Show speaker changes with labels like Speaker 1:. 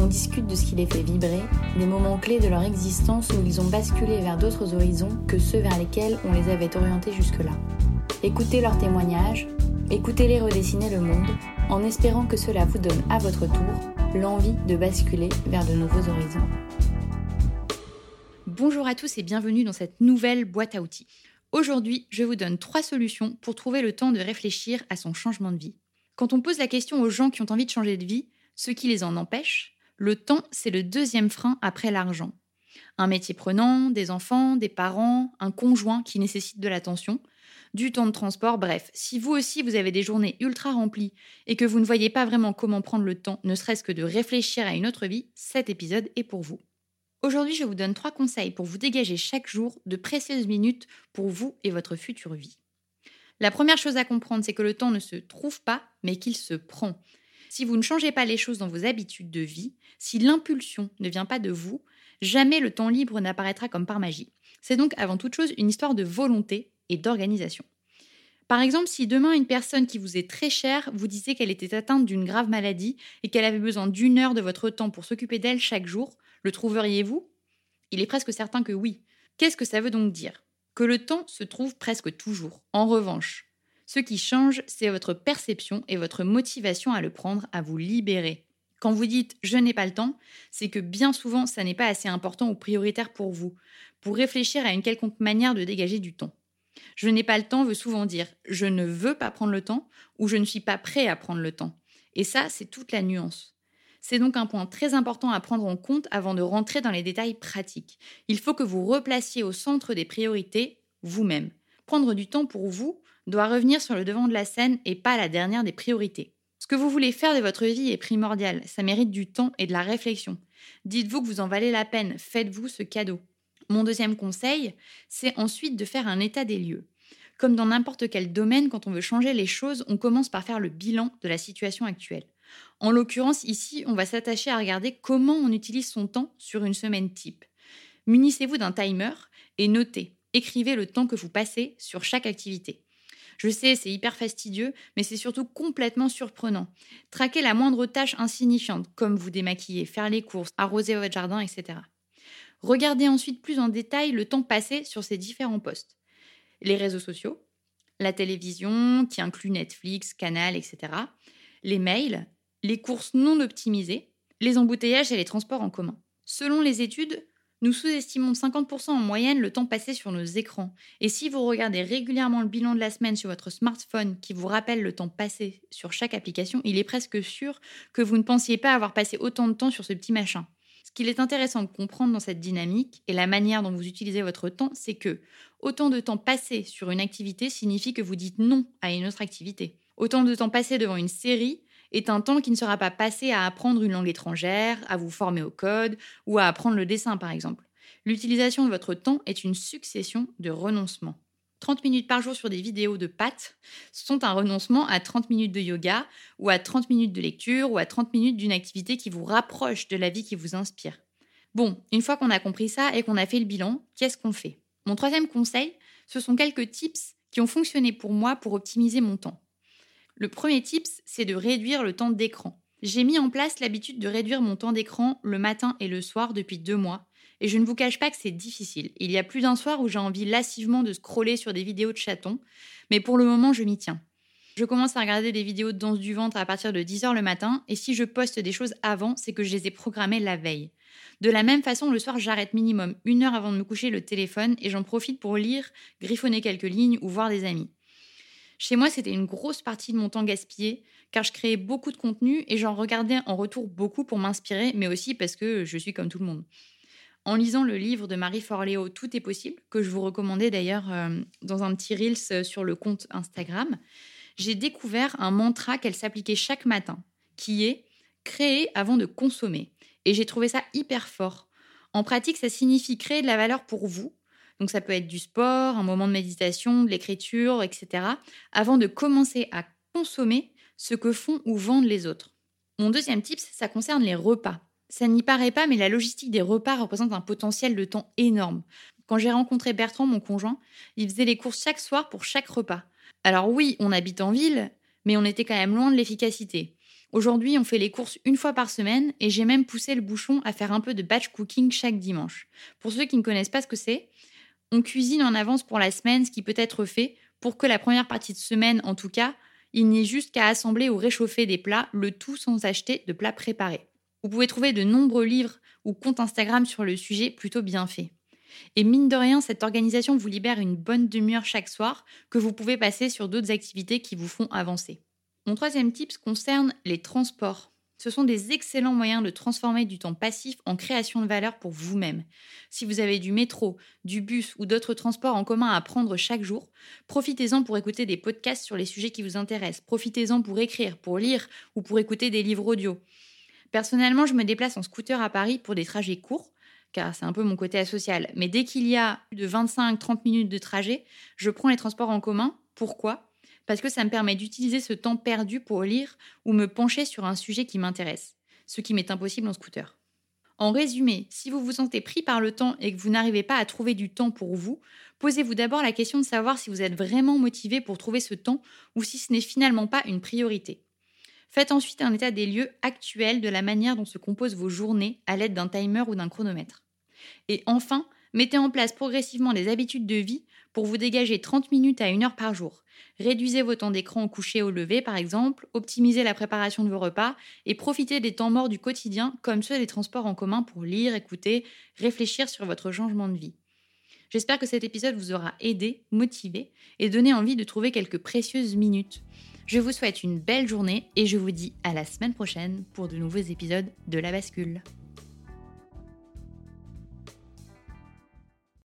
Speaker 1: On discute de ce qui les fait vibrer, des moments clés de leur existence où ils ont basculé vers d'autres horizons que ceux vers lesquels on les avait orientés jusque-là. Écoutez leurs témoignages, écoutez-les redessiner le monde, en espérant que cela vous donne à votre tour l'envie de basculer vers de nouveaux horizons.
Speaker 2: Bonjour à tous et bienvenue dans cette nouvelle boîte à outils. Aujourd'hui, je vous donne trois solutions pour trouver le temps de réfléchir à son changement de vie. Quand on pose la question aux gens qui ont envie de changer de vie, ce qui les en empêche, le temps, c'est le deuxième frein après l'argent. Un métier prenant, des enfants, des parents, un conjoint qui nécessite de l'attention, du temps de transport, bref, si vous aussi vous avez des journées ultra remplies et que vous ne voyez pas vraiment comment prendre le temps, ne serait-ce que de réfléchir à une autre vie, cet épisode est pour vous. Aujourd'hui, je vous donne trois conseils pour vous dégager chaque jour de précieuses minutes pour vous et votre future vie. La première chose à comprendre, c'est que le temps ne se trouve pas, mais qu'il se prend. Si vous ne changez pas les choses dans vos habitudes de vie, si l'impulsion ne vient pas de vous, jamais le temps libre n'apparaîtra comme par magie. C'est donc avant toute chose une histoire de volonté et d'organisation. Par exemple, si demain une personne qui vous est très chère vous disait qu'elle était atteinte d'une grave maladie et qu'elle avait besoin d'une heure de votre temps pour s'occuper d'elle chaque jour, le trouveriez-vous? Il est presque certain que oui. Qu'est-ce que ça veut donc dire? Que le temps se trouve presque toujours. En revanche, ce qui change, c'est votre perception et votre motivation à le prendre, à vous libérer. Quand vous dites je n'ai pas le temps, c'est que bien souvent ça n'est pas assez important ou prioritaire pour vous, pour réfléchir à une quelconque manière de dégager du temps. Je n'ai pas le temps veut souvent dire je ne veux pas prendre le temps ou je ne suis pas prêt à prendre le temps. Et ça, c'est toute la nuance. C'est donc un point très important à prendre en compte avant de rentrer dans les détails pratiques. Il faut que vous replaciez au centre des priorités vous-même. Prendre du temps pour vous doit revenir sur le devant de la scène et pas la dernière des priorités. Ce que vous voulez faire de votre vie est primordial, ça mérite du temps et de la réflexion. Dites-vous que vous en valez la peine, faites-vous ce cadeau. Mon deuxième conseil, c'est ensuite de faire un état des lieux. Comme dans n'importe quel domaine, quand on veut changer les choses, on commence par faire le bilan de la situation actuelle. En l'occurrence, ici, on va s'attacher à regarder comment on utilise son temps sur une semaine type. Munissez-vous d'un timer et notez, écrivez le temps que vous passez sur chaque activité. Je sais, c'est hyper fastidieux, mais c'est surtout complètement surprenant. Traquez la moindre tâche insignifiante, comme vous démaquiller, faire les courses, arroser votre jardin, etc. Regardez ensuite plus en détail le temps passé sur ces différents postes. Les réseaux sociaux, la télévision, qui inclut Netflix, Canal, etc. Les mails, les courses non optimisées, les embouteillages et les transports en commun. Selon les études, nous sous-estimons 50% en moyenne le temps passé sur nos écrans. Et si vous regardez régulièrement le bilan de la semaine sur votre smartphone qui vous rappelle le temps passé sur chaque application, il est presque sûr que vous ne pensiez pas avoir passé autant de temps sur ce petit machin. Ce qu'il est intéressant de comprendre dans cette dynamique et la manière dont vous utilisez votre temps, c'est que autant de temps passé sur une activité signifie que vous dites non à une autre activité. Autant de temps passé devant une série est un temps qui ne sera pas passé à apprendre une langue étrangère, à vous former au code ou à apprendre le dessin par exemple. L'utilisation de votre temps est une succession de renoncements. 30 minutes par jour sur des vidéos de pâtes sont un renoncement à 30 minutes de yoga ou à 30 minutes de lecture ou à 30 minutes d'une activité qui vous rapproche de la vie qui vous inspire. Bon, une fois qu'on a compris ça et qu'on a fait le bilan, qu'est-ce qu'on fait? Mon troisième conseil, ce sont quelques tips qui ont fonctionné pour moi pour optimiser mon temps. Le premier tips, c'est de réduire le temps d'écran. J'ai mis en place l'habitude de réduire mon temps d'écran le matin et le soir depuis deux mois, et je ne vous cache pas que c'est difficile. Il y a plus d'un soir où j'ai envie lassivement de scroller sur des vidéos de chatons, mais pour le moment, je m'y tiens. Je commence à regarder des vidéos de danse du ventre à partir de 10h le matin, et si je poste des choses avant, c'est que je les ai programmées la veille. De la même façon, le soir, j'arrête minimum une heure avant de me coucher le téléphone et j'en profite pour lire, griffonner quelques lignes ou voir des amis. Chez moi, c'était une grosse partie de mon temps gaspillé, car je créais beaucoup de contenu et j'en regardais en retour beaucoup pour m'inspirer, mais aussi parce que je suis comme tout le monde. En lisant le livre de Marie Forleo Tout est possible, que je vous recommandais d'ailleurs euh, dans un petit Reels sur le compte Instagram, j'ai découvert un mantra qu'elle s'appliquait chaque matin, qui est créer avant de consommer. Et j'ai trouvé ça hyper fort. En pratique, ça signifie créer de la valeur pour vous. Donc ça peut être du sport, un moment de méditation, de l'écriture, etc. Avant de commencer à consommer ce que font ou vendent les autres. Mon deuxième tip, ça concerne les repas. Ça n'y paraît pas, mais la logistique des repas représente un potentiel de temps énorme. Quand j'ai rencontré Bertrand, mon conjoint, il faisait les courses chaque soir pour chaque repas. Alors oui, on habite en ville, mais on était quand même loin de l'efficacité. Aujourd'hui, on fait les courses une fois par semaine et j'ai même poussé le bouchon à faire un peu de batch cooking chaque dimanche. Pour ceux qui ne connaissent pas ce que c'est, on cuisine en avance pour la semaine ce qui peut être fait pour que la première partie de semaine, en tout cas, il n'y ait juste qu'à assembler ou réchauffer des plats, le tout sans acheter de plats préparés. Vous pouvez trouver de nombreux livres ou comptes Instagram sur le sujet plutôt bien faits. Et mine de rien, cette organisation vous libère une bonne demi-heure chaque soir que vous pouvez passer sur d'autres activités qui vous font avancer. Mon troisième tip concerne les transports. Ce sont des excellents moyens de transformer du temps passif en création de valeur pour vous-même. Si vous avez du métro, du bus ou d'autres transports en commun à prendre chaque jour, profitez-en pour écouter des podcasts sur les sujets qui vous intéressent. Profitez-en pour écrire, pour lire ou pour écouter des livres audio. Personnellement, je me déplace en scooter à Paris pour des trajets courts, car c'est un peu mon côté asocial. Mais dès qu'il y a plus de 25-30 minutes de trajet, je prends les transports en commun. Pourquoi? Parce que ça me permet d'utiliser ce temps perdu pour lire ou me pencher sur un sujet qui m'intéresse, ce qui m'est impossible en scooter. En résumé, si vous vous sentez pris par le temps et que vous n'arrivez pas à trouver du temps pour vous, posez-vous d'abord la question de savoir si vous êtes vraiment motivé pour trouver ce temps ou si ce n'est finalement pas une priorité. Faites ensuite un état des lieux actuel de la manière dont se composent vos journées à l'aide d'un timer ou d'un chronomètre. Et enfin, mettez en place progressivement des habitudes de vie pour vous dégager 30 minutes à 1 heure par jour. Réduisez vos temps d'écran au coucher au lever, par exemple, optimisez la préparation de vos repas et profitez des temps morts du quotidien, comme ceux des transports en commun, pour lire, écouter, réfléchir sur votre changement de vie. J'espère que cet épisode vous aura aidé, motivé et donné envie de trouver quelques précieuses minutes je vous souhaite une belle journée et je vous dis à la semaine prochaine pour de nouveaux épisodes de La Bascule.